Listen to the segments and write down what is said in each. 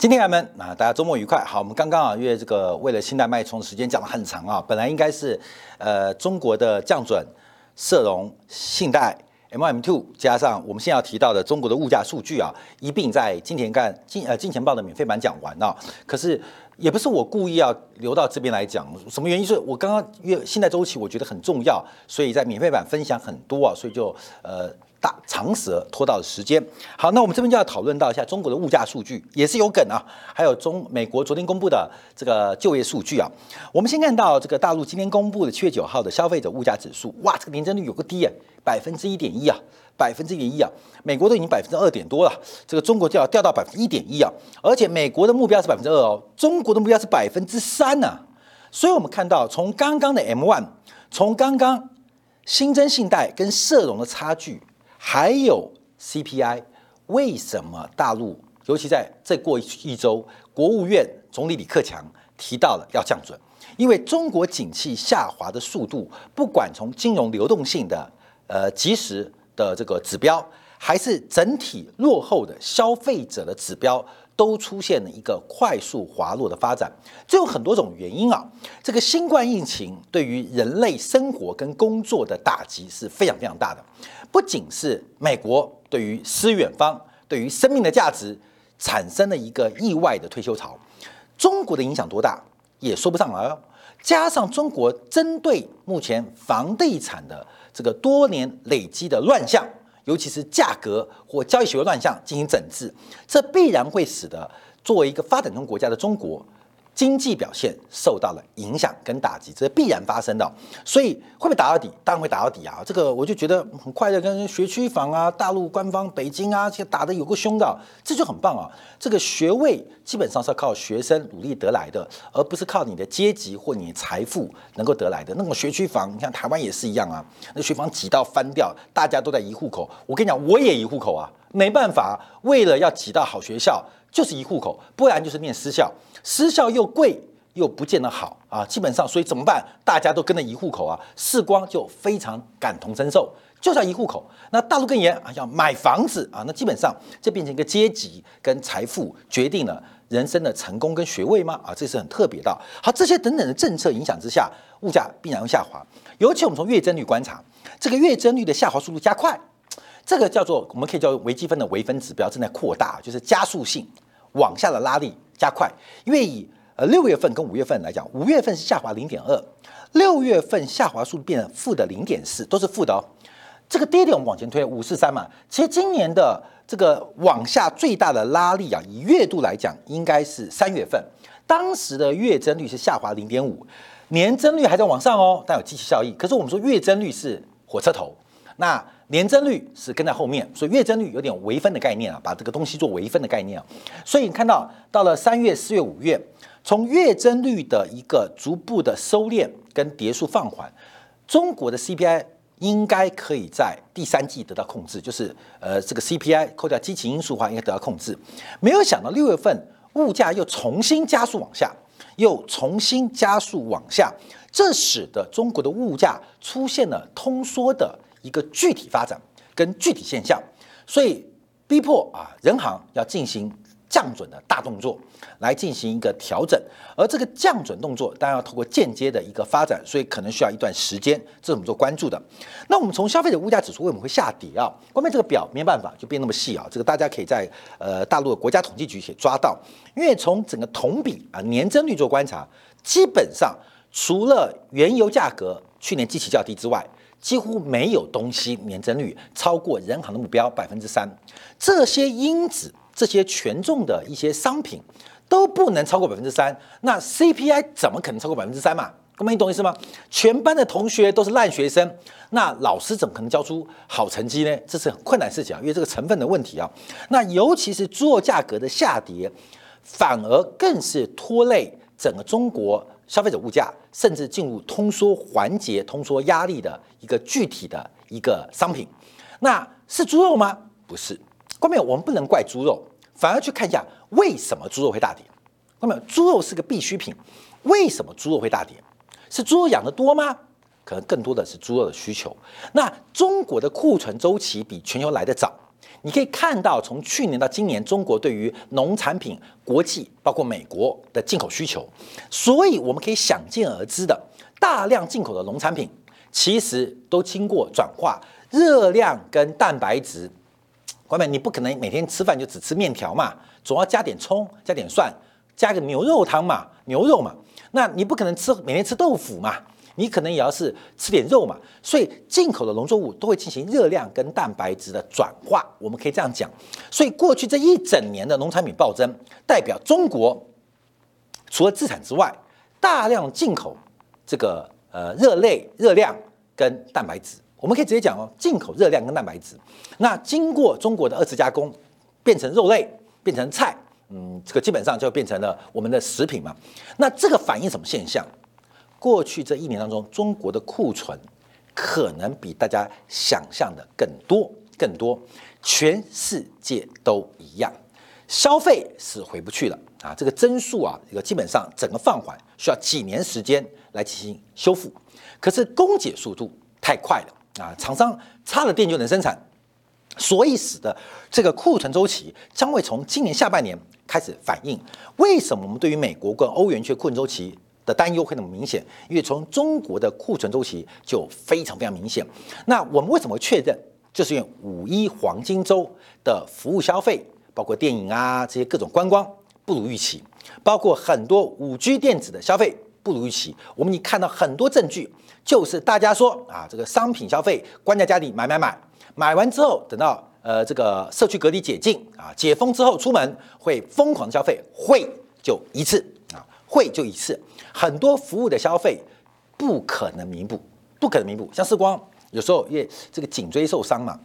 今天 M 们啊，大家周末愉快。好，我们刚刚啊，因为这个为了信贷脉冲，时间讲得很长啊。本来应该是呃中国的降准、社融、信贷 M M two 加上我们现在要提到的中国的物价数据啊，一并在金田干金呃金钱报的免费版讲完啊。可是也不是我故意要留到这边来讲，什么原因？是我刚刚因为信贷周期我觉得很重要，所以在免费版分享很多啊，所以就呃。大长舌拖到了时间，好，那我们这边就要讨论到一下中国的物价数据，也是有梗啊，还有中美国昨天公布的这个就业数据啊。我们先看到这个大陆今天公布的七月九号的消费者物价指数，哇，这个年增率有个低啊，百分之一点一啊，百分之一点一啊，美国都已经百分之二点多了，这个中国就要掉到百分之一点一啊，而且美国的目标是百分之二哦，中国的目标是百分之三呢，所以我们看到从刚刚的 M one，从刚刚新增信贷跟社融的差距。还有 CPI，为什么大陆，尤其在这过一周，国务院总理李克强提到了要降准？因为中国景气下滑的速度，不管从金融流动性的呃及时的这个指标，还是整体落后的消费者的指标。都出现了一个快速滑落的发展，这有很多种原因啊。这个新冠疫情对于人类生活跟工作的打击是非常非常大的，不仅是美国对于诗远方、对于生命的价值产生了一个意外的退休潮，中国的影响多大也说不上来。加上中国针对目前房地产的这个多年累积的乱象。尤其是价格或交易行为乱象进行整治，这必然会使得作为一个发展中国家的中国。经济表现受到了影响跟打击，这是必然发生的，所以会不会打到底？当然会打到底啊！这个我就觉得很快的，跟学区房啊、大陆官方、北京啊，这打的有个凶的，这就很棒啊！这个学位基本上是要靠学生努力得来的，而不是靠你的阶级或你财富能够得来的。那种学区房，你看台湾也是一样啊，那学房挤到翻掉，大家都在移户口。我跟你讲，我也移户口啊，没办法，为了要挤到好学校。就是一户口，不然就是念私校，私校又贵又不见得好啊。基本上，所以怎么办？大家都跟着一户口啊。世光就非常感同身受，就叫一户口。那大陆更严啊，要买房子啊。那基本上这变成一个阶级跟财富决定了人生的成功跟学位吗？啊，这是很特别的。好，这些等等的政策影响之下，物价必然会下滑。尤其我们从月增率观察，这个月增率的下滑速度加快。这个叫做我们可以叫微积分的微分指标正在扩大，就是加速性往下的拉力加快。因为以呃六月份跟五月份来讲，五月份是下滑零点二，六月份下滑速度变成负的零点四，都是负的哦。这个跌点我们往前推五四三嘛，其实今年的这个往下最大的拉力啊，以月度来讲，应该是三月份，当时的月增率是下滑零点五，年增率还在往上哦，但有机器效益。可是我们说月增率是火车头，那。年增率是跟在后面，所以月增率有点微分的概念啊，把这个东西做微分的概念啊。所以你看到到了三月、四月、五月，从月增率的一个逐步的收敛跟跌数放缓，中国的 CPI 应该可以在第三季得到控制，就是呃这个 CPI 扣掉基情因素的话，应该得到控制。没有想到六月份物价又重新加速往下，又重新加速往下，这使得中国的物价出现了通缩的。一个具体发展跟具体现象，所以逼迫啊人行要进行降准的大动作，来进行一个调整。而这个降准动作当然要透过间接的一个发展，所以可能需要一段时间，这是我们做关注的。那我们从消费者物价指数为什么会下跌啊？关面这个表没办法就变那么细啊，这个大家可以在呃大陆的国家统计局写抓到，因为从整个同比啊年增率做观察，基本上除了原油价格去年基期较低之外。几乎没有东西年增率超过人行的目标百分之三，这些因子、这些权重的一些商品都不能超过百分之三，那 CPI 怎么可能超过百分之三嘛？各位，你懂意思吗？全班的同学都是烂学生，那老师怎么可能教出好成绩呢？这是很困难的事情啊，因为这个成分的问题啊。那尤其是猪肉价格的下跌，反而更是拖累整个中国。消费者物价甚至进入通缩环节、通缩压力的一个具体的一个商品，那是猪肉吗？不是。关没有？我们不能怪猪肉，反而去看一下为什么猪肉会大跌。关没有？猪肉是个必需品，为什么猪肉会大跌？是猪肉养的多吗？可能更多的是猪肉的需求。那中国的库存周期比全球来的早，你可以看到，从去年到今年，中国对于农产品国际包括美国的进口需求，所以我们可以想见而知的，大量进口的农产品其实都经过转化，热量跟蛋白质。外面，你不可能每天吃饭就只吃面条嘛，总要加点葱，加点蒜，加个牛肉汤嘛，牛肉嘛。那你不可能吃每天吃豆腐嘛。你可能也要是吃点肉嘛，所以进口的农作物都会进行热量跟蛋白质的转化，我们可以这样讲。所以过去这一整年的农产品暴增，代表中国除了自产之外，大量进口这个呃热类、热量跟蛋白质。我们可以直接讲哦，进口热量跟蛋白质，那经过中国的二次加工，变成肉类，变成菜，嗯，这个基本上就变成了我们的食品嘛。那这个反映什么现象？过去这一年当中，中国的库存可能比大家想象的更多更多，全世界都一样，消费是回不去了啊！这个增速啊，这个基本上整个放缓，需要几年时间来进行修复。可是供给速度太快了啊，厂商插了电就能生产，所以使得这个库存周期将会从今年下半年开始反应。为什么我们对于美国跟欧元区库存周期？的担忧会那么明显，因为从中国的库存周期就非常非常明显。那我们为什么确认？就是因为五一黄金周的服务消费，包括电影啊这些各种观光不如预期，包括很多五 G 电子的消费不如预期。我们已看到很多证据，就是大家说啊，这个商品消费关在家里买买买，买完之后等到呃这个社区隔离解禁啊解封之后出门会疯狂消费，会就一次啊会就一次。很多服务的消费不可能弥补，不可能弥补。像世光有时候因为这个颈椎受伤嘛，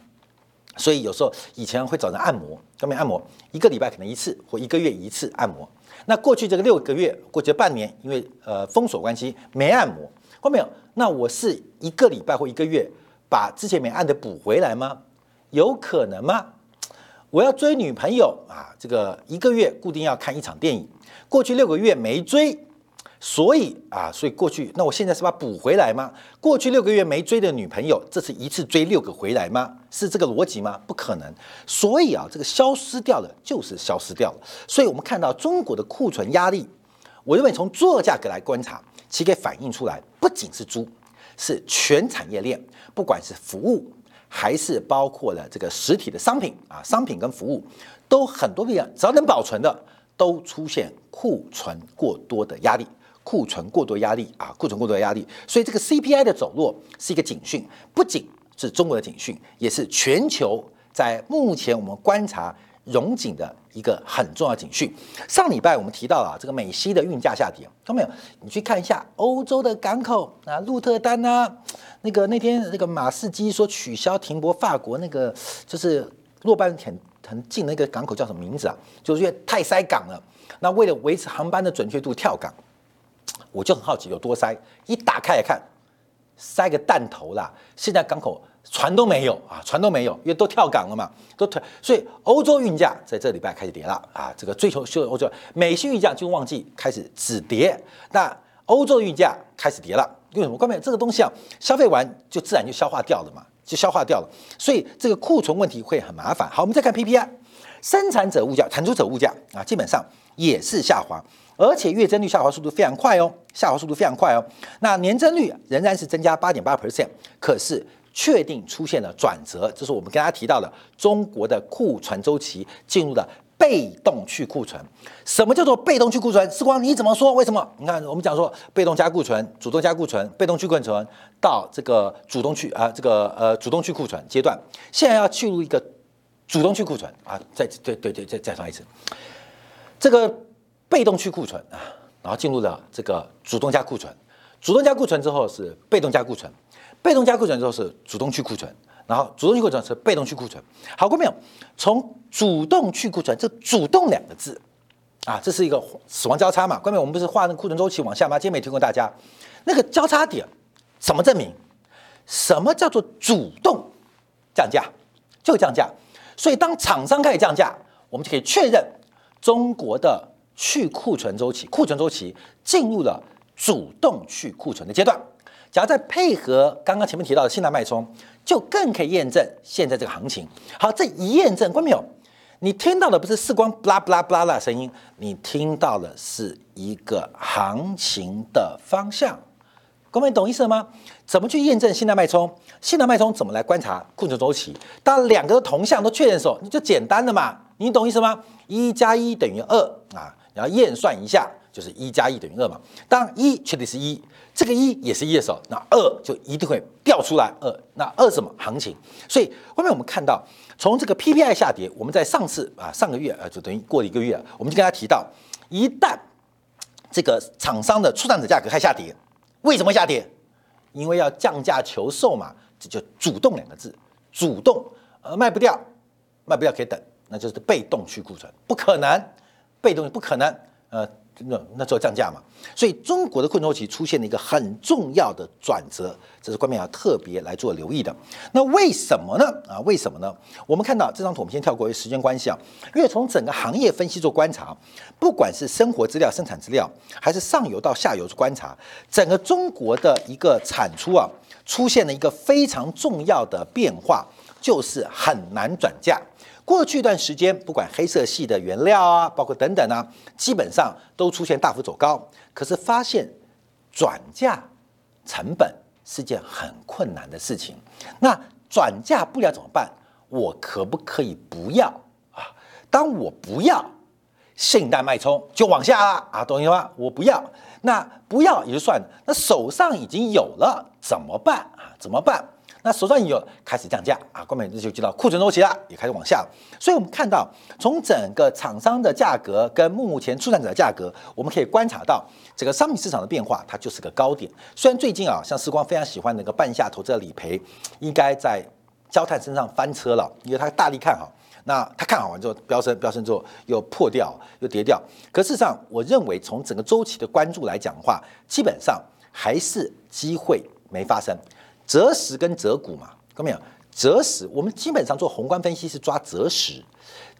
所以有时候以前会找人按摩，专门按摩，一个礼拜可能一次或一个月一次按摩。那过去这个六个月，过去半年，因为呃封锁关系没按摩，后面那我是一个礼拜或一个月把之前没按的补回来吗？有可能吗？我要追女朋友啊，这个一个月固定要看一场电影，过去六个月没追。所以啊，所以过去那我现在是把补回来吗？过去六个月没追的女朋友，这次一次追六个回来吗？是这个逻辑吗？不可能。所以啊，这个消失掉了就是消失掉了。所以我们看到中国的库存压力，我认为从猪肉价格来观察，其实可以反映出来，不仅是猪，是全产业链，不管是服务还是包括了这个实体的商品啊，商品跟服务都很多地方只要能保存的，都出现库存过多的压力。库存过多压力啊，库存过多压力，所以这个 CPI 的走弱是一个警讯，不仅是中国的警讯，也是全球在目前我们观察融景的一个很重要警讯。上礼拜我们提到了这个美西的运价下跌，看到没有？你去看一下欧洲的港口啊，鹿特丹啊，那个那天那个马士基说取消停泊法国那个就是诺班很很近那个港口叫什么名字啊？就是因为太塞港了，那为了维持航班的准确度跳港。我就很好奇有多塞，一打开来看，塞个弹头啦！现在港口船都没有啊，船都没有，因为都跳港了嘛，都跳。所以欧洲运价在这礼拜开始跌了啊，这个追求修欧洲美系运价就旺季开始止跌，那欧洲运价开始跌了，因为什么？关键这个东西啊，消费完就自然就消化掉了嘛，就消化掉了，所以这个库存问题会很麻烦。好，我们再看 PPI，生产者物价、产出者物价啊，基本上也是下滑。而且月增率下滑速度非常快哦，下滑速度非常快哦。那年增率仍然是增加八点八 percent，可是确定出现了转折，这是我们跟大家提到的中国的库存周期进入了被动去库存。什么叫做被动去库存？时光你怎么说？为什么？你看我们讲说被动加库存、主动加库存、被动去库存到这个主动去啊，这个呃主动去库存阶段，现在要进入一个主动去库存啊，再对对对再再说一次，这个。被动去库存啊，然后进入了这个主动加库存，主动加库存之后是被动加库存，被动加库存之后是主动去库存，然后主动去库存是被动去库存。好过没有？从主动去库存，这“主动”两个字啊，这是一个死亡交叉嘛？关键我们不是画那个库存周期往下吗？今天没提供大家那个交叉点，怎么证明？什么叫做主动降价？就降价。所以当厂商开始降价，我们就可以确认中国的。去库存周期，库存周期进入了主动去库存的阶段。假如再配合刚刚前面提到的信贷脉冲，就更可以验证现在这个行情。好，这一验证，关没有？你听到的不是四光布拉布拉布拉的声音，你听到的是一个行情的方向。各位懂意思了吗？怎么去验证信贷脉冲？信贷脉冲怎么来观察库存周期？当两个同向都确认的时候，你就简单的嘛，你懂意思吗？一加一等于二啊，然后验算一下，就是一加一等于二嘛。当一确定是一，这个一也是一的时候，那二就一定会掉出来二。那二什么行情？所以后面我们看到，从这个 PPI 下跌，我们在上次啊上个月啊就等于过了一个月，我们就跟他提到，一旦这个厂商的出厂者价格还下跌。为什么下跌？因为要降价求售嘛，这就主动两个字，主动，呃，卖不掉，卖不掉可以等，那就是被动去库存，不可能，被动不可能，呃。那那做降价嘛，所以中国的困周期出现了一个很重要的转折，这是关面要特别来做留意的。那为什么呢？啊，为什么呢？我们看到这张图，我们先跳过，为时间关系啊。因为从整个行业分析做观察，不管是生活资料、生产资料，还是上游到下游做观察，整个中国的一个产出啊，出现了一个非常重要的变化，就是很难转嫁。过去一段时间，不管黑色系的原料啊，包括等等啊，基本上都出现大幅走高。可是发现转嫁成本是件很困难的事情。那转嫁不了怎么办？我可不可以不要啊？当我不要，信贷脉冲就往下了啊，懂意思吗？我不要，那不要也就算了。那手上已经有了怎么办啊？怎么办？那手上有开始降价啊，关美这就知道库存周期了，也开始往下。所以，我们看到从整个厂商的价格跟目前出产者的价格，我们可以观察到整个商品市场的变化，它就是个高点。虽然最近啊，像时光非常喜欢那个半夏投资的理赔，应该在焦炭身上翻车了，因为他大力看好。那他看好完之后，飙升，飙升之后又破掉，又跌掉。可事实上，我认为从整个周期的关注来讲的话，基本上还是机会没发生。择时跟择股嘛，看到没有？择时我们基本上做宏观分析是抓择时，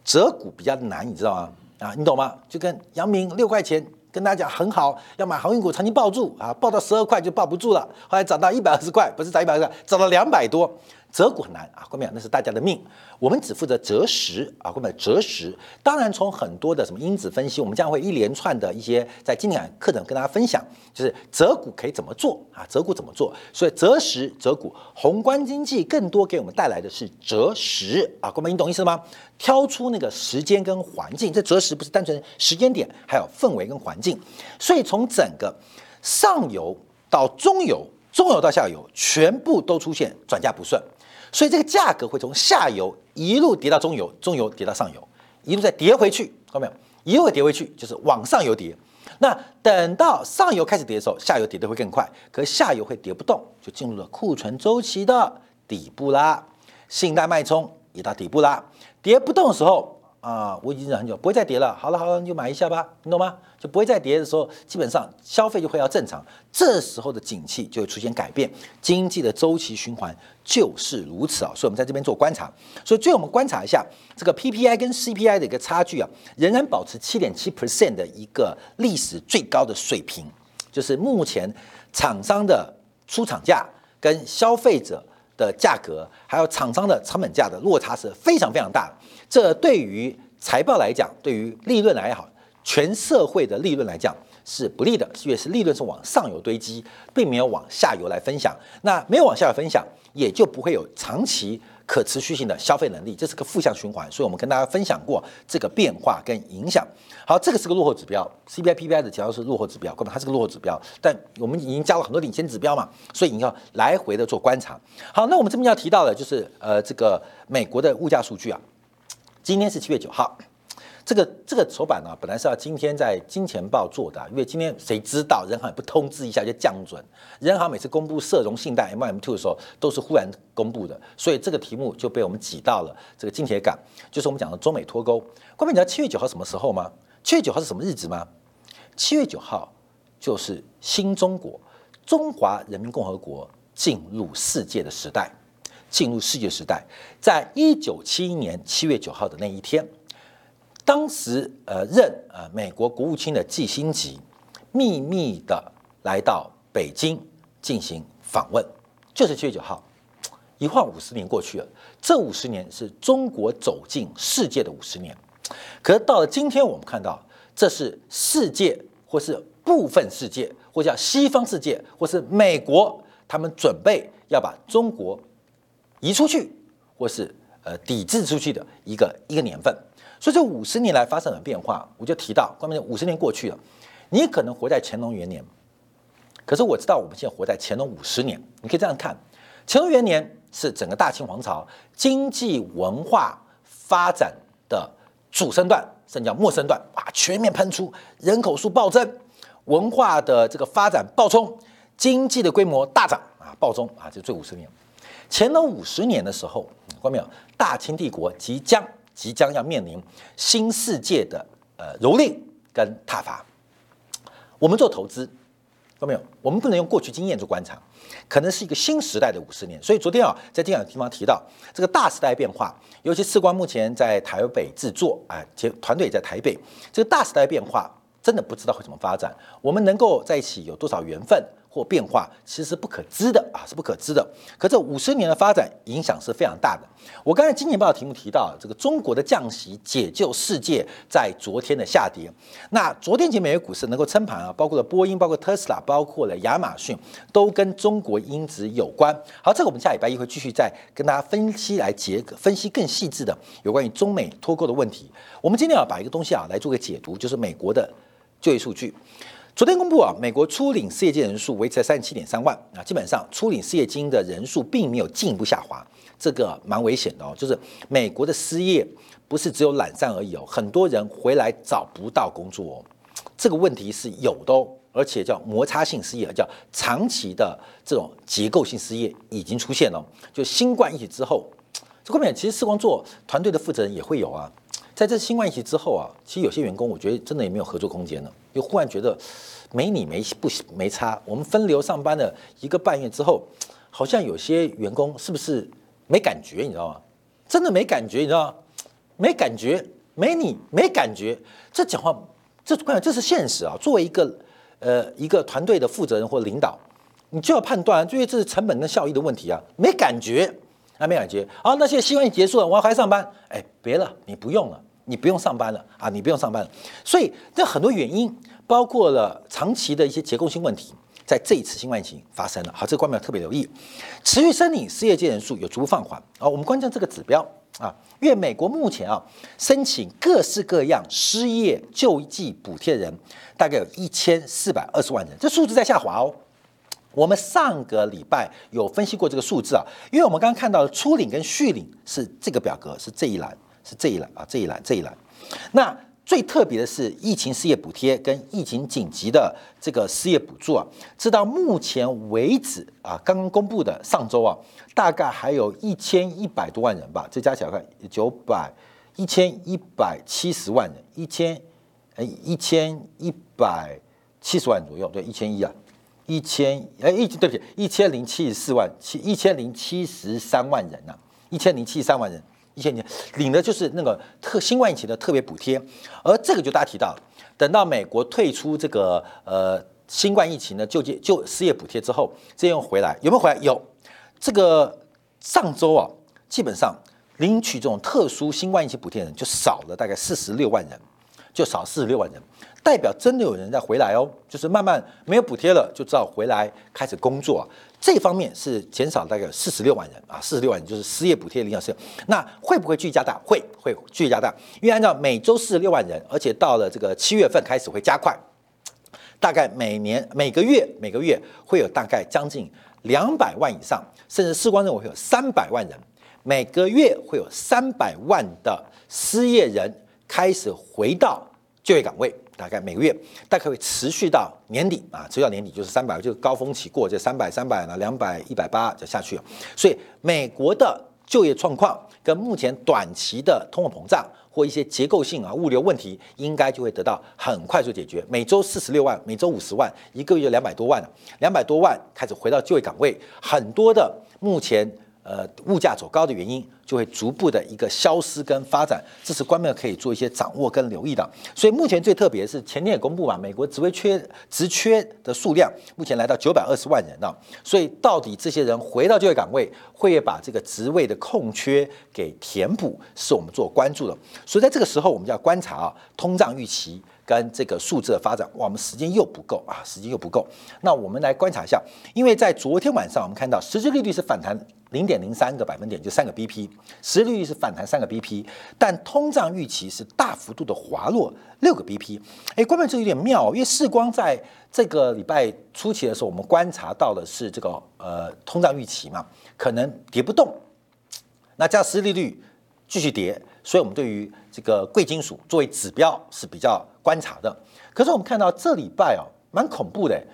择股比较难，你知道吗？啊，你懂吗？就跟杨明六块钱跟大家讲很好，要买航运股，长期抱住啊，抱到十二块就抱不住了，后来涨到一百二十块，不是涨一百二十块，涨到两百多。择股很难啊，后面那是大家的命，我们只负责择时啊，后面择时。当然，从很多的什么因子分析，我们将会一连串的一些在经典课程跟大家分享，就是择股可以怎么做啊，择股怎么做。所以择时择股，宏观经济更多给我们带来的是择时啊，各位你懂意思吗？挑出那个时间跟环境，这择时不是单纯时间点，还有氛围跟环境。所以从整个上游到中游，中游到下游，全部都出现转价不顺。所以这个价格会从下游一路跌到中游，中游跌到上游，一路再跌回去，看到没有？一路跌回去就是往上游跌。那等到上游开始跌的时候，下游跌的会更快，可是下游会跌不动，就进入了库存周期的底部啦。信贷脉冲也到底部啦，跌不动的时候。啊，我已经忍很久，不会再跌了。好了好了，你就买一下吧，你懂吗？就不会再跌的时候，基本上消费就会要正常，这时候的景气就会出现改变，经济的周期循环就是如此啊。所以我们在这边做观察，所以最后我们观察一下这个 PPI 跟 CPI 的一个差距啊，仍然保持七点七 percent 的一个历史最高的水平，就是目前厂商的出厂价跟消费者的价格，还有厂商的成本价的落差是非常非常大的。这对于财报来讲，对于利润来好，全社会的利润来讲是不利的，因为是利润是往上游堆积，并没有往下游来分享。那没有往下游分享，也就不会有长期可持续性的消费能力，这是个负向循环。所以我们跟大家分享过这个变化跟影响。好，这个是个落后指标，CPI、PPI 的主要是落后指标，根本它是个落后指标。但我们已经加了很多领先指标嘛，所以你要来回的做观察。好，那我们这边要提到的就是呃，这个美国的物价数据啊。今天是七月九号，这个这个手板呢，本来是要今天在金钱报做的，因为今天谁知道人行也不通知一下就降准，人行每次公布社融信贷 M M two 的时候都是忽然公布的，所以这个题目就被我们挤到了这个金铁港，就是我们讲的中美脱钩。关键你知道七月九号什么时候吗？七月九号是什么日子吗？七月九号就是新中国，中华人民共和国进入世界的时代。进入世界时代，在一九七一年七月九号的那一天，当时呃任呃美国国务卿的季辛吉秘密的来到北京进行访问，就是七月九号。一晃五十年过去了，这五十年是中国走进世界的五十年。可是到了今天，我们看到这是世界，或是部分世界，或叫西方世界，或是美国，他们准备要把中国移出去，或是呃抵制出去的一个一个年份。所以这五十年来发生了变化，我就提到，关键五十年过去了，你可能活在乾隆元年，可是我知道我们现在活在乾隆五十年。你可以这样看，乾隆元年。是整个大清皇朝经济文化发展的主升段，甚至叫末升段，哇，全面喷出，人口数暴增，文化的这个发展暴冲，经济的规模大涨啊，暴冲啊，这最五十年。乾隆五十年的时候，看到没有？大清帝国即将即将要面临新世界的呃蹂躏跟挞伐。我们做投资，看到没有？我们不能用过去经验做观察。可能是一个新时代的五十年，所以昨天啊，在这样的地方提到这个大时代变化，尤其次光目前在台北制作，啊，结团队在台北，这个大时代变化真的不知道会怎么发展，我们能够在一起有多少缘分？或变化其实是不可知的啊，是不可知的。可这五十年的发展影响是非常大的。我刚才今年报的题目提到，这个中国的降息解救世界，在昨天的下跌。那昨天前美国股市能够撑盘啊，包括了波音、包括特斯拉、包括了亚马逊，都跟中国因子有关。好，这个我们下礼拜一会继续再跟大家分析来结分析更细致的有关于中美脱钩的问题。我们今天要把一个东西啊来做个解读，就是美国的就业数据。昨天公布啊，美国初领失业金人数维持在三十七点三万啊，基本上初领失业金的人数并没有进一步下滑，这个蛮危险的哦。就是美国的失业不是只有懒散而已哦，很多人回来找不到工作哦，这个问题是有的哦，而且叫摩擦性失业，叫长期的这种结构性失业已经出现了。就新冠疫情之后，这后面其实视光做团队的负责人也会有啊。在这新冠疫情之后啊，其实有些员工我觉得真的也没有合作空间了，又忽然觉得没你没不没差。我们分流上班了一个半月之后，好像有些员工是不是没感觉？你知道吗？真的没感觉，你知道吗？没感觉，没你没感觉。这讲话，这关键这是现实啊。作为一个呃一个团队的负责人或领导，你就要判断，因为这是成本跟效益的问题啊。没感觉，啊没感觉。好，那现在新冠疫情结束了，我要还上班，哎，别了，你不用了。你不用上班了啊！你不用上班了，所以这很多原因，包括了长期的一些结构性问题，在这一次新冠疫情发生了。好，这个观众特别留意，持续申领失业金人数有逐步放缓啊。我们关注这个指标啊，因为美国目前啊申请各式各样失业救济补贴人大概有一千四百二十万人，这数字在下滑哦。我们上个礼拜有分析过这个数字啊，因为我们刚刚看到的初领跟续领是这个表格，是这一栏。是这一栏啊，这一栏，这一栏。那最特别的是疫情失业补贴跟疫情紧急的这个失业补助啊，直到目前为止啊，刚刚公布的上周啊，大概还有一千一百多万人吧，这加起来看九百一千一百七十万人，一千呃一千一百七十万左右，对，一千一啊，一千哎一对不起，一千零七十四万七一千零七十三万人呐，一千零七十三万人。一千年领的就是那个特新冠疫情的特别补贴，而这个就大家提到，等到美国退出这个呃新冠疫情的就业就失业补贴之后，这又回来有没有回来？有，这个上周啊，基本上领取这种特殊新冠疫情补贴的人就少了大概四十六万人，就少四十六万人。代表真的有人在回来哦，就是慢慢没有补贴了，就知道回来开始工作。这方面是减少大概四十六万人啊，四十六万人就是失业补贴领养是。那会不会继续加大？会，会继续加大。因为按照每周四十六万人，而且到了这个七月份开始会加快，大概每年每个月每个月会有大概将近两百万以上，甚至视光认为会有三百万人，每个月会有三百万的失业人开始回到就业岗位。大概每个月大概会持续到年底啊，持续到年底就是三百，就是高峰期过，这三百、三百呢，两百、一百八就下去了。所以美国的就业状况跟目前短期的通货膨胀或一些结构性啊物流问题，应该就会得到很快速解决。每周四十六万，每周五十万，一个月两百多万，两百多万开始回到就业岗位，很多的目前呃，物价走高的原因就会逐步的一个消失跟发展，这是官媒可以做一些掌握跟留意的。所以目前最特别是前天也公布嘛，美国职位缺职缺的数量目前来到九百二十万人了。所以到底这些人回到就业岗位，会把这个职位的空缺给填补，是我们做关注的。所以在这个时候，我们就要观察啊，通胀预期。跟这个数字的发展，哇，我们时间又不够啊，时间又不够。那我们来观察一下，因为在昨天晚上，我们看到实际利率是反弹零点零三个百分点，就三个 BP，实际利率是反弹三个 BP，但通胀预期是大幅度的滑落六个 BP。哎，关键这有点妙，因为世光在这个礼拜初期的时候，我们观察到的是这个呃通胀预期嘛，可能跌不动，那加实质利率继续跌。所以，我们对于这个贵金属作为指标是比较观察的。可是，我们看到这礼拜哦，蛮恐怖的，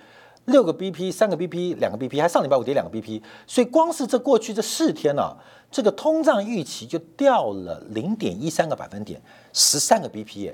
六个 BP，三个 BP，两个 BP，还上礼拜五跌两个 BP。所以，光是这过去这四天呢，这个通胀预期就掉了零点一三个百分点，十三个 BP，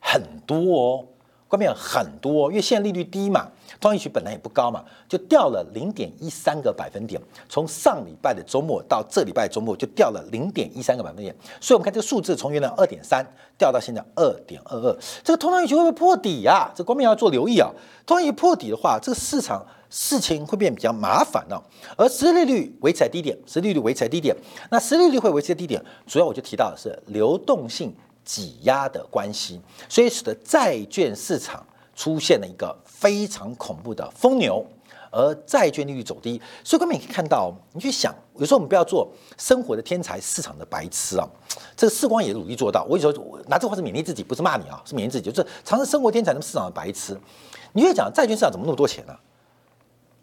很多哦。关面很多，因为现在利率低嘛，通胀预期本来也不高嘛，就掉了零点一三个百分点。从上礼拜的周末到这礼拜周末，就掉了零点一三个百分点。所以，我们看这个数字从原来二点三掉到现在二点二二，这个通胀预期会不会破底呀？这关面要做留意啊。通胀预期破底的话，这个市场事情会变比较麻烦了。而实利率维持在低点，实利率维持在低点，那实利率会维持在低点，主要我就提到的是流动性。挤压的关系，所以使得债券市场出现了一个非常恐怖的疯牛，而债券利率走低。所以，各位可以看到，你去想，有时候我们不要做生活的天才，市场的白痴啊。这个世光也努力做到。我有时候拿这话是勉励自己，不是骂你啊，是勉励自己，就是尝试生活天才，那么市场的白痴。你会讲债券市场怎么那么多钱呢？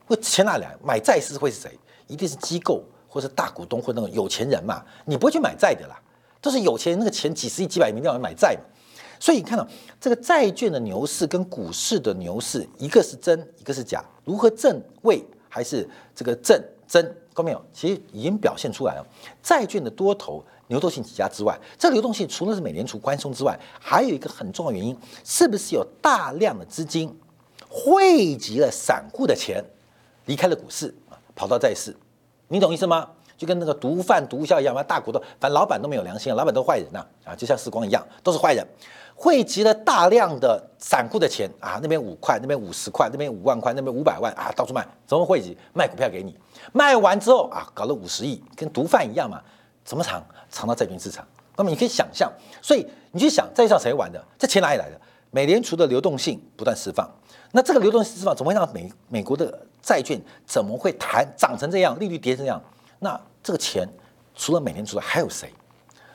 会钱哪来？买债是会是谁？一定是机构或是大股东或那种有钱人嘛？你不会去买债的啦。都是有钱人那个钱几十亿几百亿一定要买债嘛，所以你看到这个债券的牛市跟股市的牛市，一个是真，一个是假，如何正位还是这个正真，看到没有？其实已经表现出来了。债券的多头流动性极佳之外，这个流动性除了是美联储宽松之外，还有一个很重要原因，是不是有大量的资金汇集了散户的钱，离开了股市跑到债市？你懂意思吗？就跟那个毒贩毒枭一样，嘛，大股东，反正老板都没有良心，老板都是坏人呐，啊，就像时光一样，都是坏人，汇集了大量的散户的钱啊，那边五块，那边五十块，那边五万块，那边五百万啊，到处卖，怎么汇集？卖股票给你，卖完之后啊，搞了五十亿，跟毒贩一样嘛，怎么藏？藏到债券市场。那么你可以想象，所以你去想，债券谁玩的？这钱哪里来的？美联储的流动性不断释放，那这个流动性释放，怎么会让美美国的债券怎么会弹涨成这样，利率跌成这样？那这个钱除了美联储外，还有谁？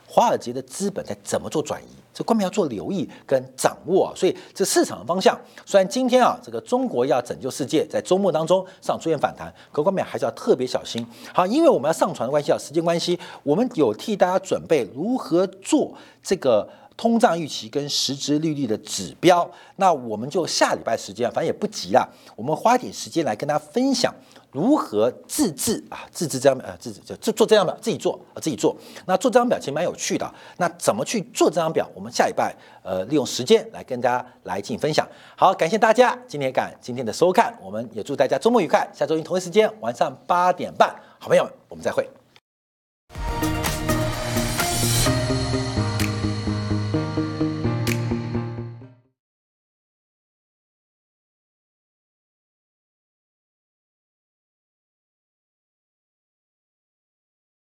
华尔街的资本在怎么做转移？这关键要做留意跟掌握。所以这市场的方向，虽然今天啊，这个中国要拯救世界，在周末当中上出现反弹，可关面还是要特别小心。好，因为我们要上传的关系啊，时间关系，我们有替大家准备如何做这个通胀预期跟实质利率的指标。那我们就下礼拜时间，反正也不急啦，我们花点时间来跟大家分享。如何自制啊？自制这张呃，自制就做做这张表，自己做啊，自己做。那做这张表其实蛮有趣的。那怎么去做这张表？我们下礼拜呃，利用时间来跟大家来进行分享。好，感谢大家今天感今天的收看，我们也祝大家周末愉快。下周一同一时间晚上八点半，好朋友们，我们再会。